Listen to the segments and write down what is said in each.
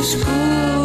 Na frescura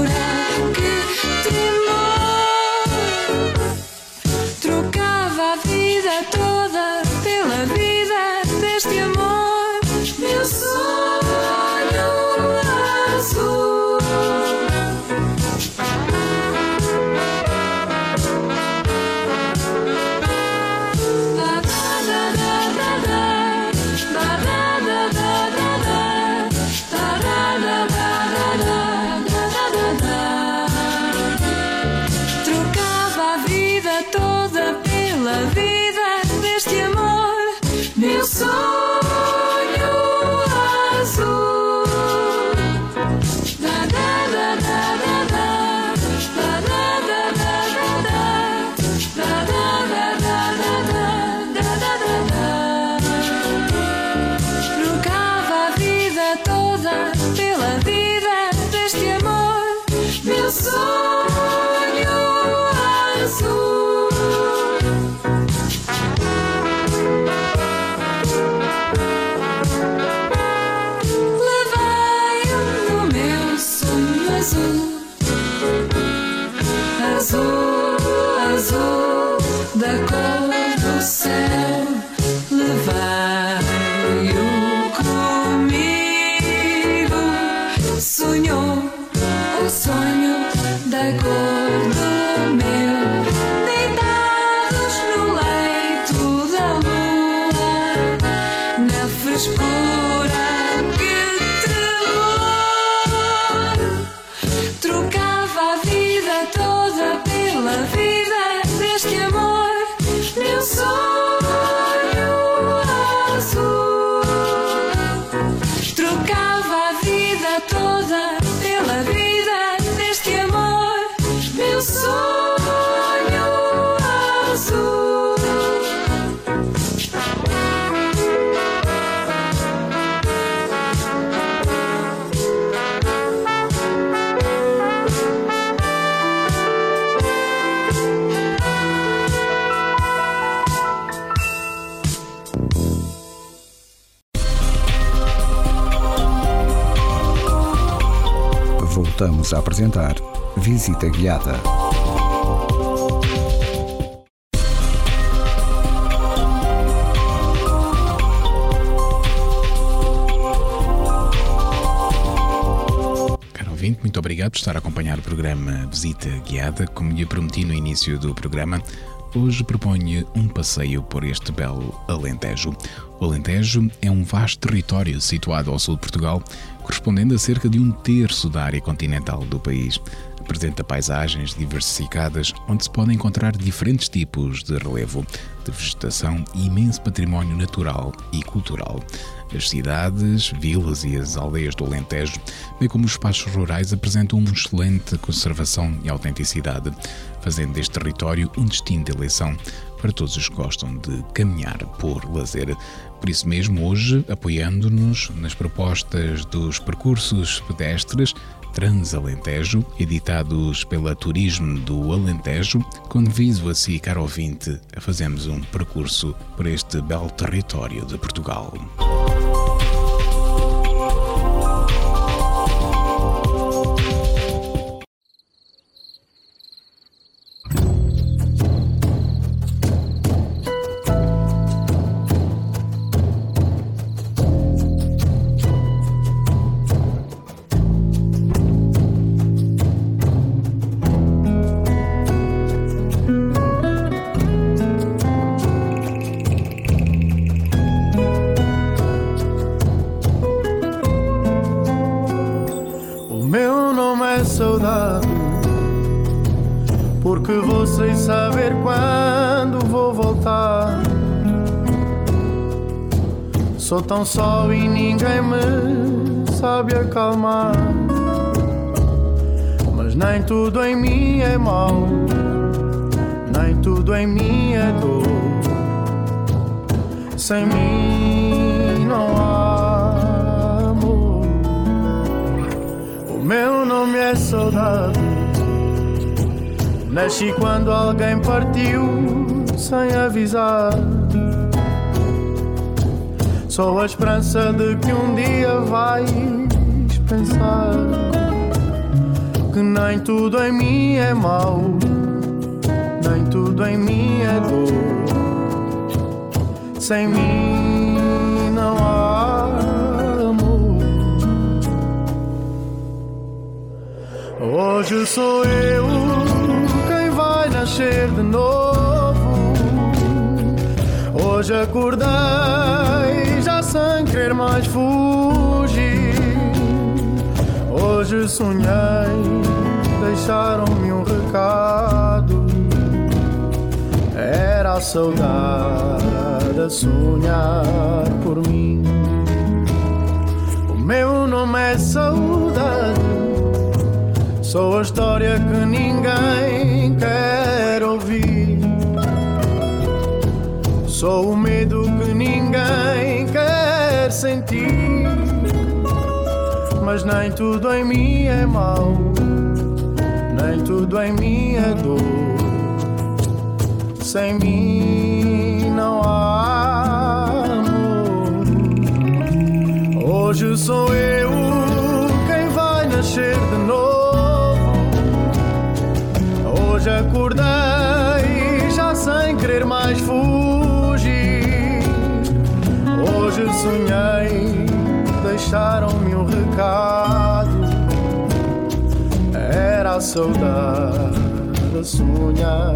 na frescura Voltamos a apresentar Visita Guiada. Muito obrigado por estar a acompanhar o programa Visita Guiada. Como lhe prometi no início do programa, hoje proponho um passeio por este belo Alentejo. O Alentejo é um vasto território situado ao sul de Portugal, correspondendo a cerca de um terço da área continental do país. Apresenta paisagens diversificadas, onde se podem encontrar diferentes tipos de relevo, de vegetação e imenso património natural e cultural. As cidades, vilas e as aldeias do Alentejo, bem como os espaços rurais, apresentam uma excelente conservação e autenticidade, fazendo deste território um destino de eleição para todos os que gostam de caminhar por lazer. Por isso mesmo, hoje, apoiando-nos nas propostas dos percursos pedestres Transalentejo, editados pela Turismo do Alentejo, convido a si, caro ouvinte, a fazermos um percurso por este belo território de Portugal. Tudo em mim é mau, nem tudo em mim é dor. Sem mim não há amor. O meu nome é saudade. Nasci quando alguém partiu sem avisar. Sou a esperança de que um dia vais pensar que nem tudo em mim é mau, nem tudo em mim é dor. Sem mim não há amor. Hoje sou eu quem vai nascer de novo. Hoje acordei já sem querer mais fugir. Hoje sonhei, deixaram-me um recado. Era a saudade a sonhar por mim. O meu nome é saudade. Sou a história que ninguém quer ouvir. Sou o medo que ninguém quer sentir. Mas nem tudo em mim é mau, nem tudo em mim é dor. Sem mim não há amor. Hoje sou eu quem vai nascer de novo. Hoje acordei recado. Era a saudade sonhar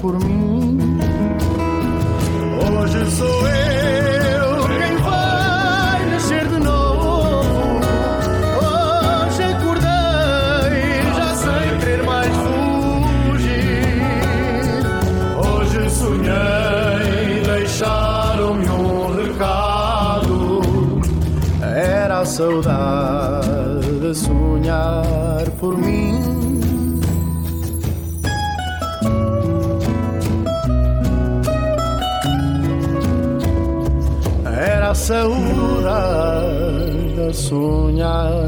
por mim. Hoje sou eu saudade a sonhar por mim. Era a saudade a sonhar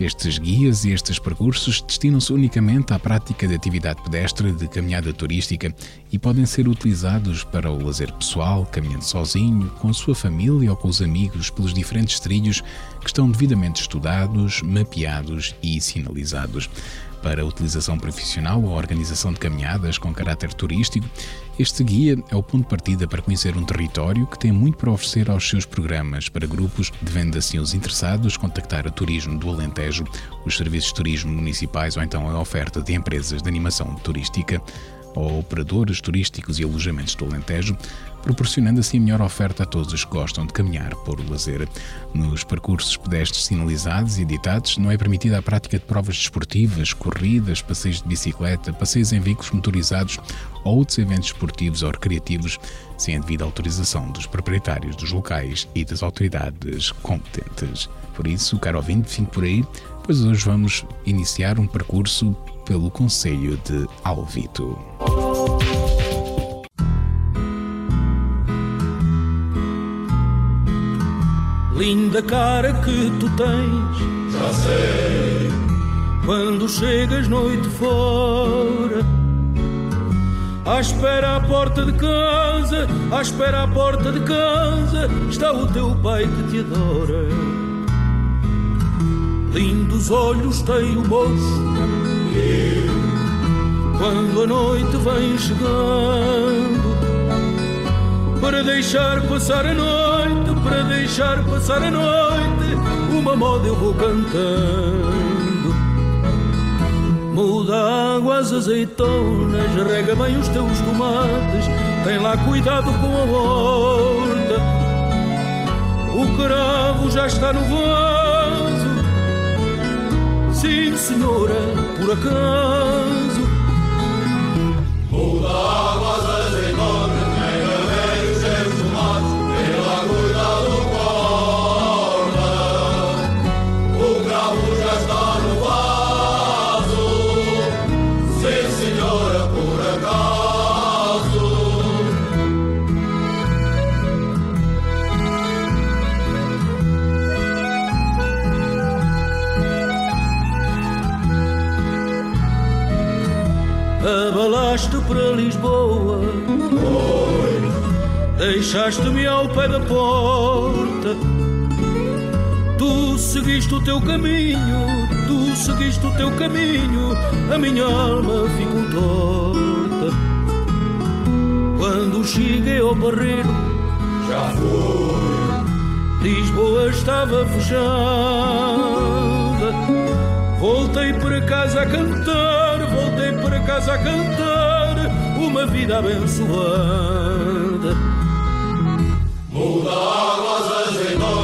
Estes guias e estes percursos destinam-se unicamente à prática de atividade pedestre de caminhada turística e podem ser utilizados para o lazer pessoal, caminhando sozinho, com a sua família ou com os amigos pelos diferentes trilhos que estão devidamente estudados, mapeados e sinalizados. para utilização profissional ou organização de caminhadas com caráter turístico, este guia é o ponto de partida para conhecer um território que tem muito para oferecer aos seus programas. Para grupos, devendo assim os interessados contactar a Turismo do Alentejo, os serviços de turismo municipais ou então a oferta de empresas de animação turística ou operadores turísticos e alojamentos do Alentejo, proporcionando assim melhor oferta a todos os que gostam de caminhar por lazer. Nos percursos pedestres sinalizados e editados, não é permitida a prática de provas desportivas, corridas, passeios de bicicleta, passeios em veículos motorizados ou outros eventos esportivos ou recreativos, sem a devida autorização dos proprietários dos locais e das autoridades competentes. Por isso, caro ouvinte, fique por aí, pois hoje vamos iniciar um percurso pelo Conselho de Alvito. Linda cara que tu tens, já sei. Quando chegas noite fora, à espera à porta de casa, à espera à porta de casa, está o teu pai que te adora. Lindos olhos tem o moço, quando a noite vem chegando para deixar passar a noite, para deixar passar a noite, uma moda eu vou cantando. Muda água as azeitonas, rega bem os teus tomates, tem lá cuidado com a horta. O cravo já está no vaso, sim senhora, por acaso. Para Lisboa. Deixaste-me ao pé da porta. Tu seguiste o teu caminho Tu seguiste o teu caminho A minha alma ficou torta. Quando cheguei ao barreiro Já foi Lisboa estava fechada. Voltei para casa a cantar, voltei para casa a cantar uma vida abençoada. Muda águas azeitonas,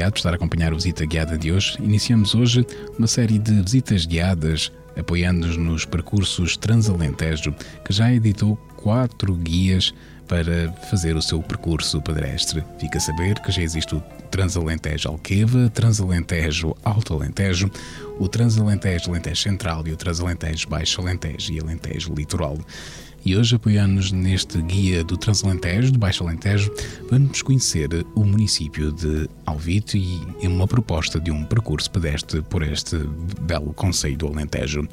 Obrigado por estar a acompanhar a visita guiada de hoje. Iniciamos hoje uma série de visitas guiadas apoiando-nos nos percursos Transalentejo, que já editou quatro guias para fazer o seu percurso pedestre. Fica a saber que já existe o Transalentejo Alqueva, Transalentejo Alto Alentejo, o Transalentejo Alentejo Central e o Transalentejo Baixo Alentejo e Alentejo Litoral. E hoje, apoiando-nos neste guia do Transalentejo, do Baixo Alentejo, vamos conhecer o município de Alvito e uma proposta de um percurso pedestre por este belo conceito do Alentejo.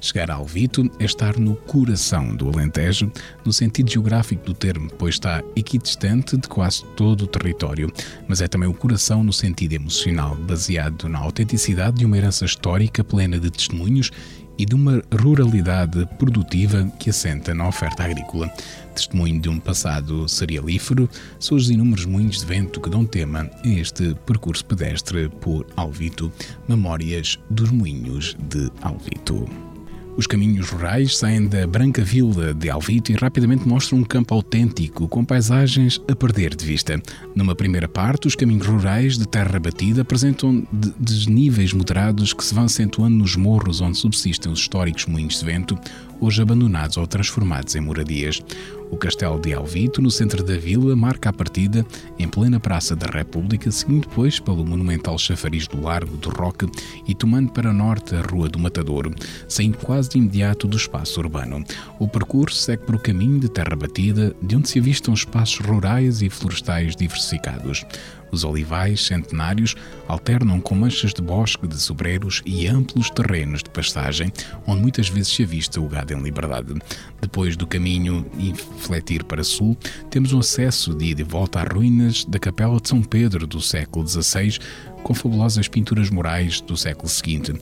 Chegar a Alvito é estar no coração do Alentejo, no sentido geográfico do termo, pois está equidistante de quase todo o território, mas é também o coração no sentido emocional, baseado na autenticidade de uma herança histórica plena de testemunhos e de uma ruralidade produtiva que assenta na oferta agrícola. Testemunho de um passado cerealífero, são os inúmeros moinhos de vento que dão tema a este percurso pedestre por Alvito, Memórias dos Moinhos de Alvito. Os caminhos rurais saem da branca vila de Alvito e rapidamente mostram um campo autêntico, com paisagens a perder de vista. Numa primeira parte, os caminhos rurais de terra batida apresentam de desníveis moderados que se vão acentuando nos morros onde subsistem os históricos moinhos de vento, hoje abandonados ou transformados em moradias. O castelo de Alvito, no centro da vila, marca a partida em plena Praça da República, seguindo depois pelo monumental chafariz do Largo do Roque e tomando para norte a Rua do Matadouro, saindo quase de imediato do espaço urbano. O percurso segue por o caminho de terra batida, de onde se avistam espaços rurais e florestais diversificados. Os olivais centenários alternam com manchas de bosque de sobreiros e amplos terrenos de pastagem, onde muitas vezes se avista o gado em liberdade. Depois do caminho infletir para sul, temos um acesso de ida e volta às ruínas da Capela de São Pedro do século XVI, com fabulosas pinturas murais do século seguinte.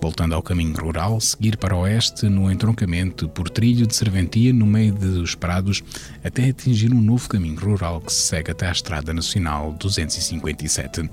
Voltando ao caminho rural, seguir para o oeste no entroncamento por trilho de serventia no meio dos prados, até atingir um novo caminho rural que se segue até à Estrada Nacional 257.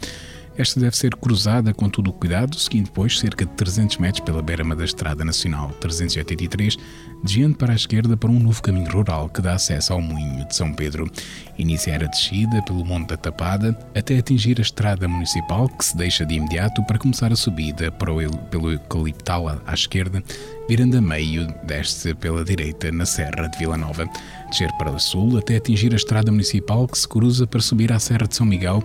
Esta deve ser cruzada com todo o cuidado, seguindo depois cerca de 300 metros pela beira da Estrada Nacional 383, desviando para a esquerda para um novo caminho rural que dá acesso ao Moinho de São Pedro. Iniciar a descida pelo Monte da Tapada até atingir a Estrada Municipal, que se deixa de imediato para começar a subida para o, pelo Eucaliptal à esquerda, virando a meio, desce pela direita na Serra de Vila Nova. Descer para o sul até atingir a Estrada Municipal, que se cruza para subir à Serra de São Miguel,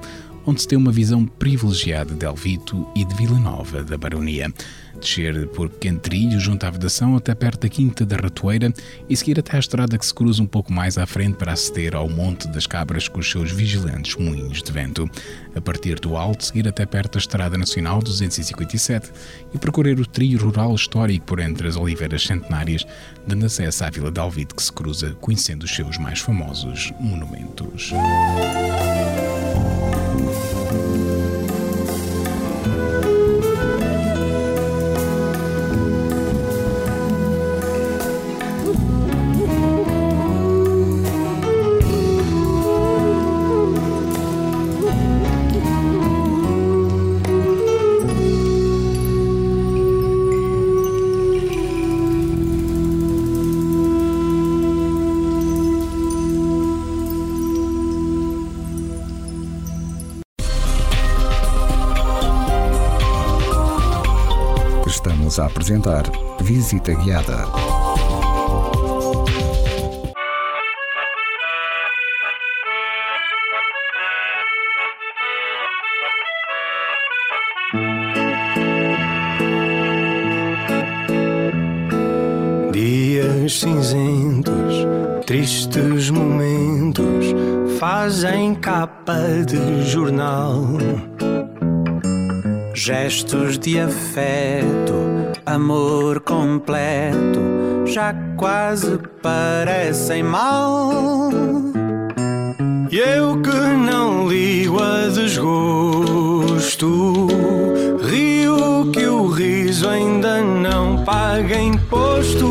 onde se tem uma visão privilegiada de Alvito e de Vila Nova da Baronia. Descer por pequeno trilho junto à vedação até perto da Quinta da Ratoeira e seguir até a estrada que se cruza um pouco mais à frente para aceder ao Monte das Cabras com os seus vigilantes moinhos de vento. A partir do alto, seguir até perto da Estrada Nacional 257 e percorrer o trilho rural histórico por entre as oliveiras centenárias, dando acesso à Vila de Alvito que se cruza, conhecendo os seus mais famosos monumentos. Visita Guiada. Dias cinzentos, tristes momentos fazem capa de jornal. Gestos de afeto, amor completo, já quase parecem mal. E eu que não ligo a desgosto, rio que o riso ainda não paga imposto.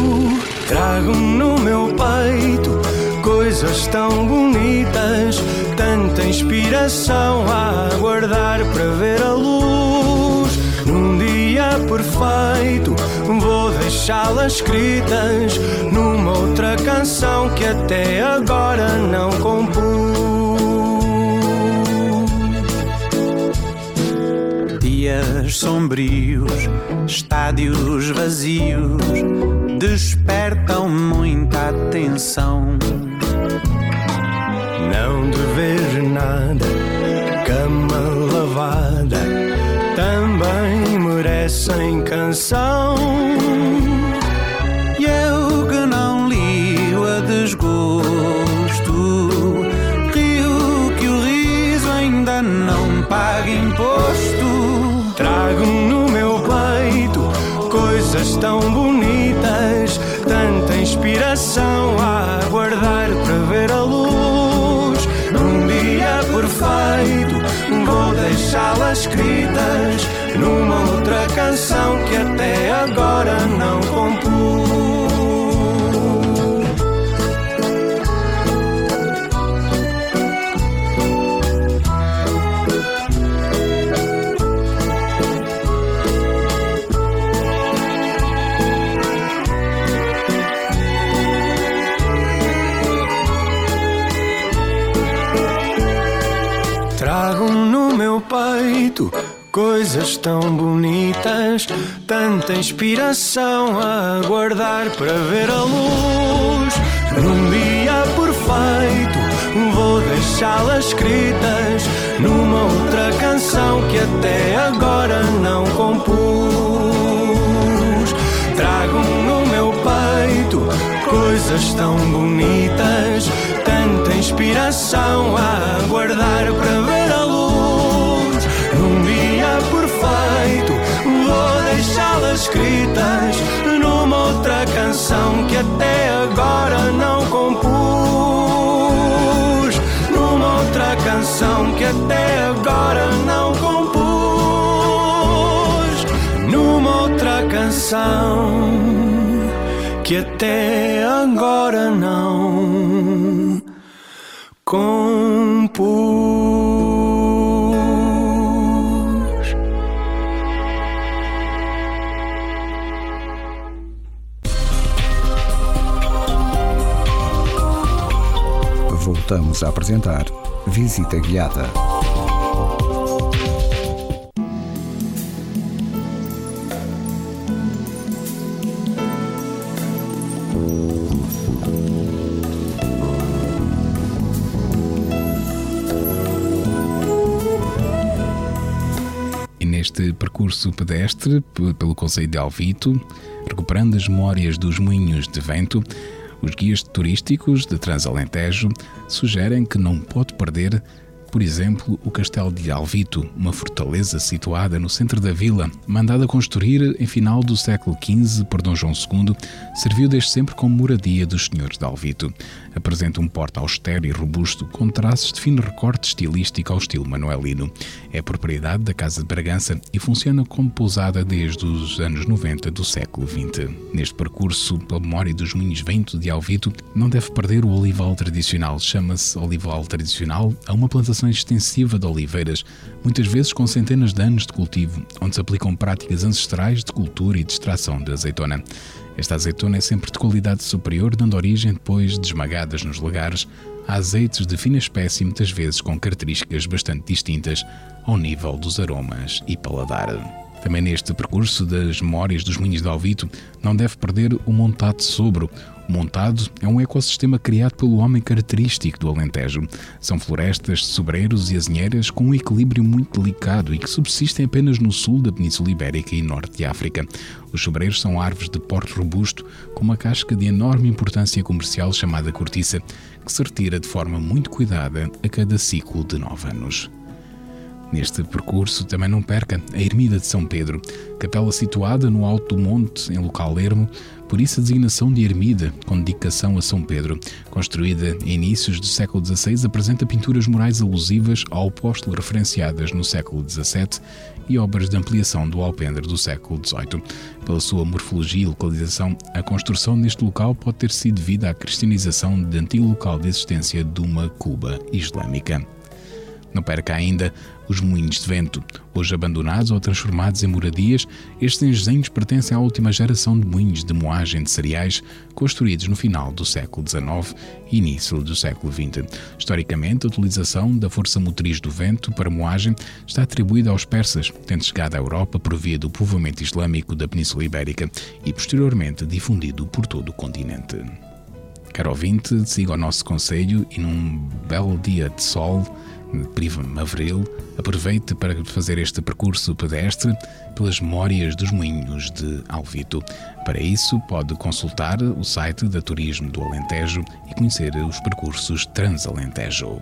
Trago no meu peito coisas tão bonitas, tanta inspiração a aguardar para ver a luz. Perfeito, vou deixá-las escritas numa outra canção que até agora não compus. Dias sombrios, estádios vazios, despertam muita atenção. Não dever nada, coração. E eu que não ligo a desgosto. Rio que o riso ainda não paga imposto. Trago no meu peito coisas tão bonitas, tanta inspiração a aguardar para ver a luz. Num dia perfeito, vou deixá-las escritas numa outra canção até agora não compus. Coisas tão bonitas, tanta inspiração a aguardar para ver a luz. Num dia perfeito, vou deixá-las escritas numa outra canção que até agora não compus. Trago no meu peito coisas tão bonitas, tanta inspiração a aguardar para ver escritas numa outra canção que até agora não compus. Numa outra canção que até agora não compus. Numa outra canção que até agora não compus. Voltamos a apresentar Visita Guiada. Neste percurso pedestre pelo Conselho de Alvito, recuperando as memórias dos moinhos de vento, os guias turísticos de Transalentejo sugerem que não pode perder, por exemplo, o Castelo de Alvito, uma fortaleza situada no centro da vila, mandada construir em final do século XV por Dom João II, serviu desde sempre como moradia dos senhores de Alvito. Apresenta um porte austero e robusto, com traços de fino recorte estilístico ao estilo manuelino. É propriedade da Casa de Bragança e funciona como pousada desde os anos 90 do século XX. Neste percurso, pela memória dos moinhos vento de Alvito, não deve perder o olival tradicional. Chama-se olival tradicional a uma plantação extensiva de oliveiras, muitas vezes com centenas de anos de cultivo, onde se aplicam práticas ancestrais de cultura e de extração de azeitona. Esta azeitona é sempre de qualidade superior, dando origem, depois de esmagadas nos lagares, a azeites de fina espécie, muitas vezes com características bastante distintas ao nível dos aromas e paladar. Também neste percurso das memórias dos moinhos de Alvito, não deve perder o montado sobro. Montado é um ecossistema criado pelo homem característico do Alentejo. São florestas sobreiros e azinheiras com um equilíbrio muito delicado e que subsistem apenas no sul da Península Ibérica e norte de África. Os sobreiros são árvores de porte robusto, com uma casca de enorme importância comercial chamada cortiça, que se retira de forma muito cuidada a cada ciclo de nove anos. Neste percurso também não perca a Ermida de São Pedro, capela situada no alto do monte, em local ermo, por isso a designação de Ermida, com dedicação a São Pedro. Construída em inícios do século XVI, apresenta pinturas murais alusivas ao apóstolo referenciadas no século XVII e obras de ampliação do alpendre do século XVIII. Pela sua morfologia e localização, a construção neste local pode ter sido devida à cristianização de antigo local de existência de uma Cuba islâmica. Não perca ainda os moinhos de vento. Hoje abandonados ou transformados em moradias, estes engenhos pertencem à última geração de moinhos de moagem de cereais construídos no final do século XIX e início do século XX. Historicamente, a utilização da força motriz do vento para moagem está atribuída aos persas, tendo chegado à Europa por via do povoamento islâmico da Península Ibérica e posteriormente difundido por todo o continente. Caro ouvinte, siga o nosso conselho e num belo dia de sol, Priva Mavril aproveite para fazer este percurso pedestre pelas memórias dos moinhos de Alvito. Para isso, pode consultar o site da Turismo do Alentejo e conhecer os percursos Transalentejo.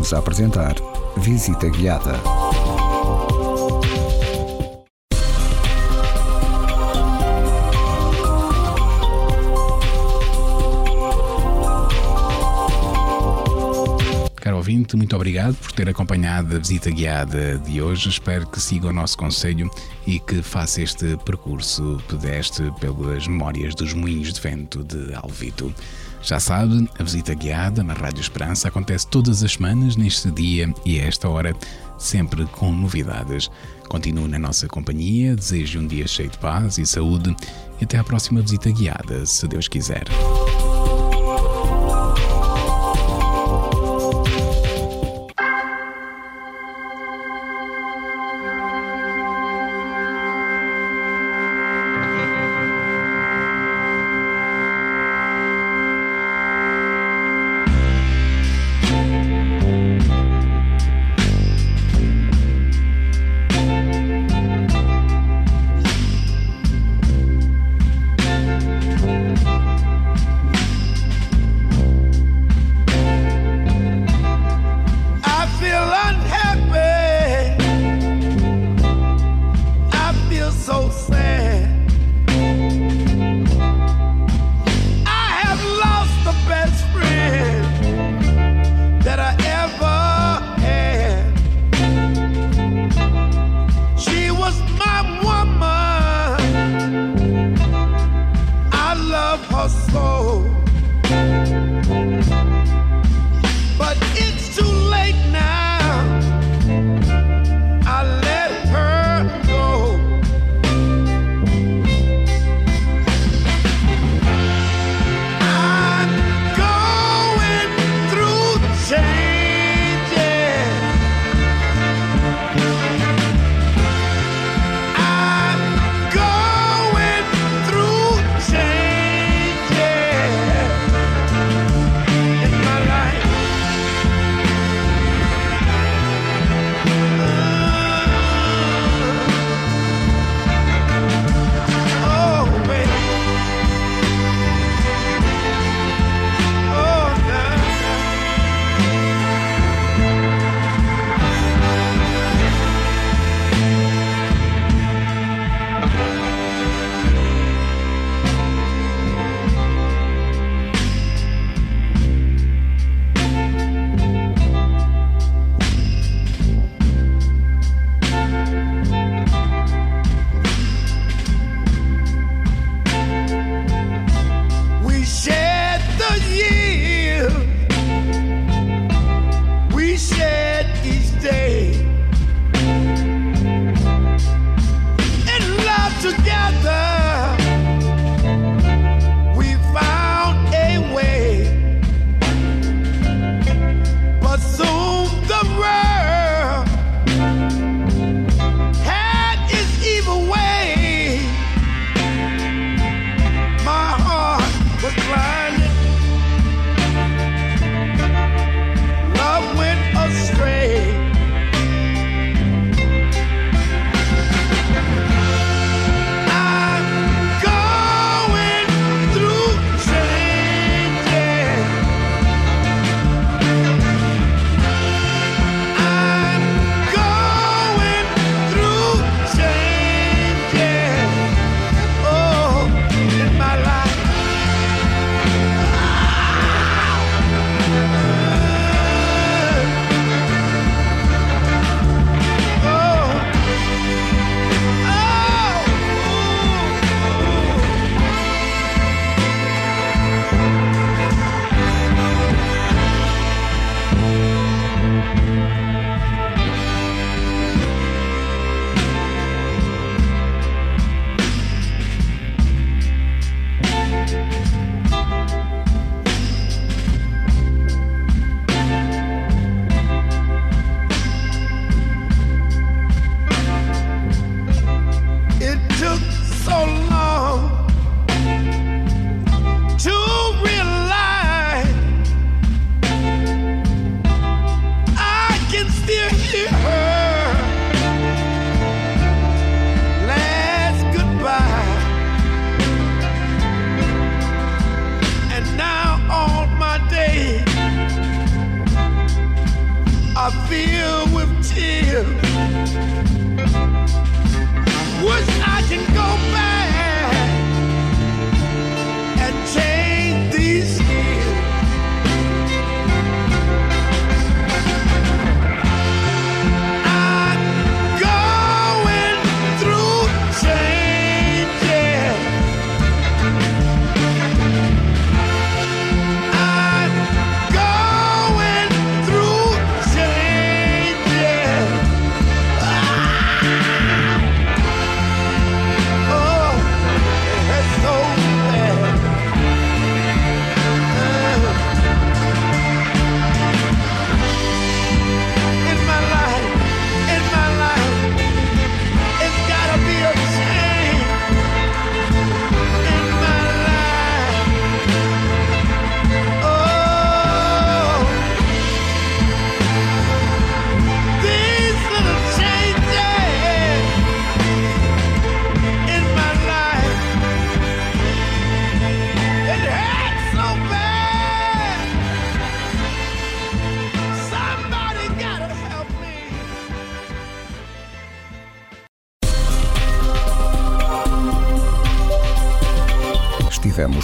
Voltamos a apresentar Visita Guiada. Caro ouvinte, muito obrigado por ter acompanhado a visita guiada de hoje. Espero que siga o nosso conselho e que faça este percurso pedestre pelas memórias dos moinhos de vento de Alvito. Já sabe, a visita guiada na Rádio Esperança acontece todas as semanas, neste dia e a esta hora, sempre com novidades. Continue na nossa companhia, desejo um dia cheio de paz e saúde e até à próxima visita guiada, se Deus quiser.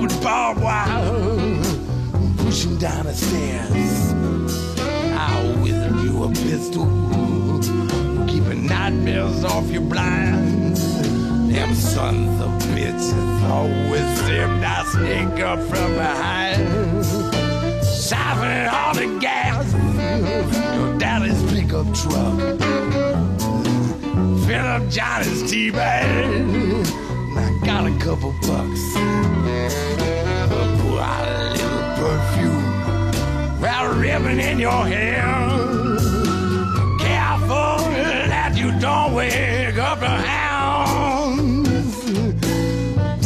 With barbed wire, push 'em down the stairs. I'll wither you a pistol keeping nightmares off your blinds. Them sons of bitches always seem to sneak up from behind. Siphoning all the gas your daddy's pickup truck. Fill up Johnny's tea bag. Got a couple bucks. Pour out a little perfume. Wrap a ribbon in your hair careful that you don't wake up the hounds.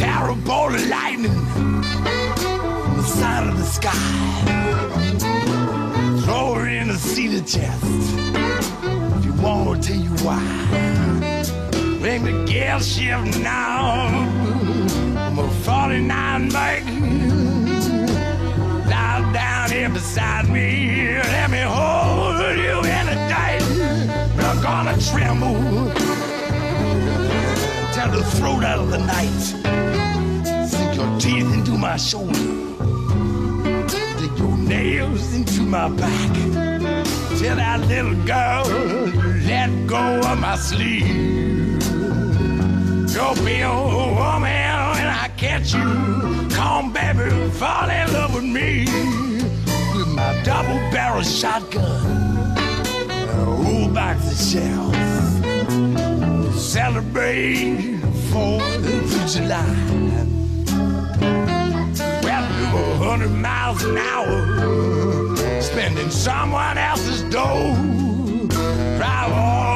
Terrible lightning from the side of the sky. Throw her in the cedar chest. If you want, I'll tell you why. Make the gear shift now. I'm a 49 bike. Lie down here beside me. Let me hold you in a tight. You're gonna tremble. Tear the throat out of the night. Sink your teeth into my shoulder. Dig your nails into my back. Tell that little girl let go of my sleeve. You'll be a woman when I catch you. Come, baby, fall in love with me. With my double barrel shotgun whole box of shells. Celebrate 4th of July. Well, do a hundred miles an hour, spending someone else's dough. Drive all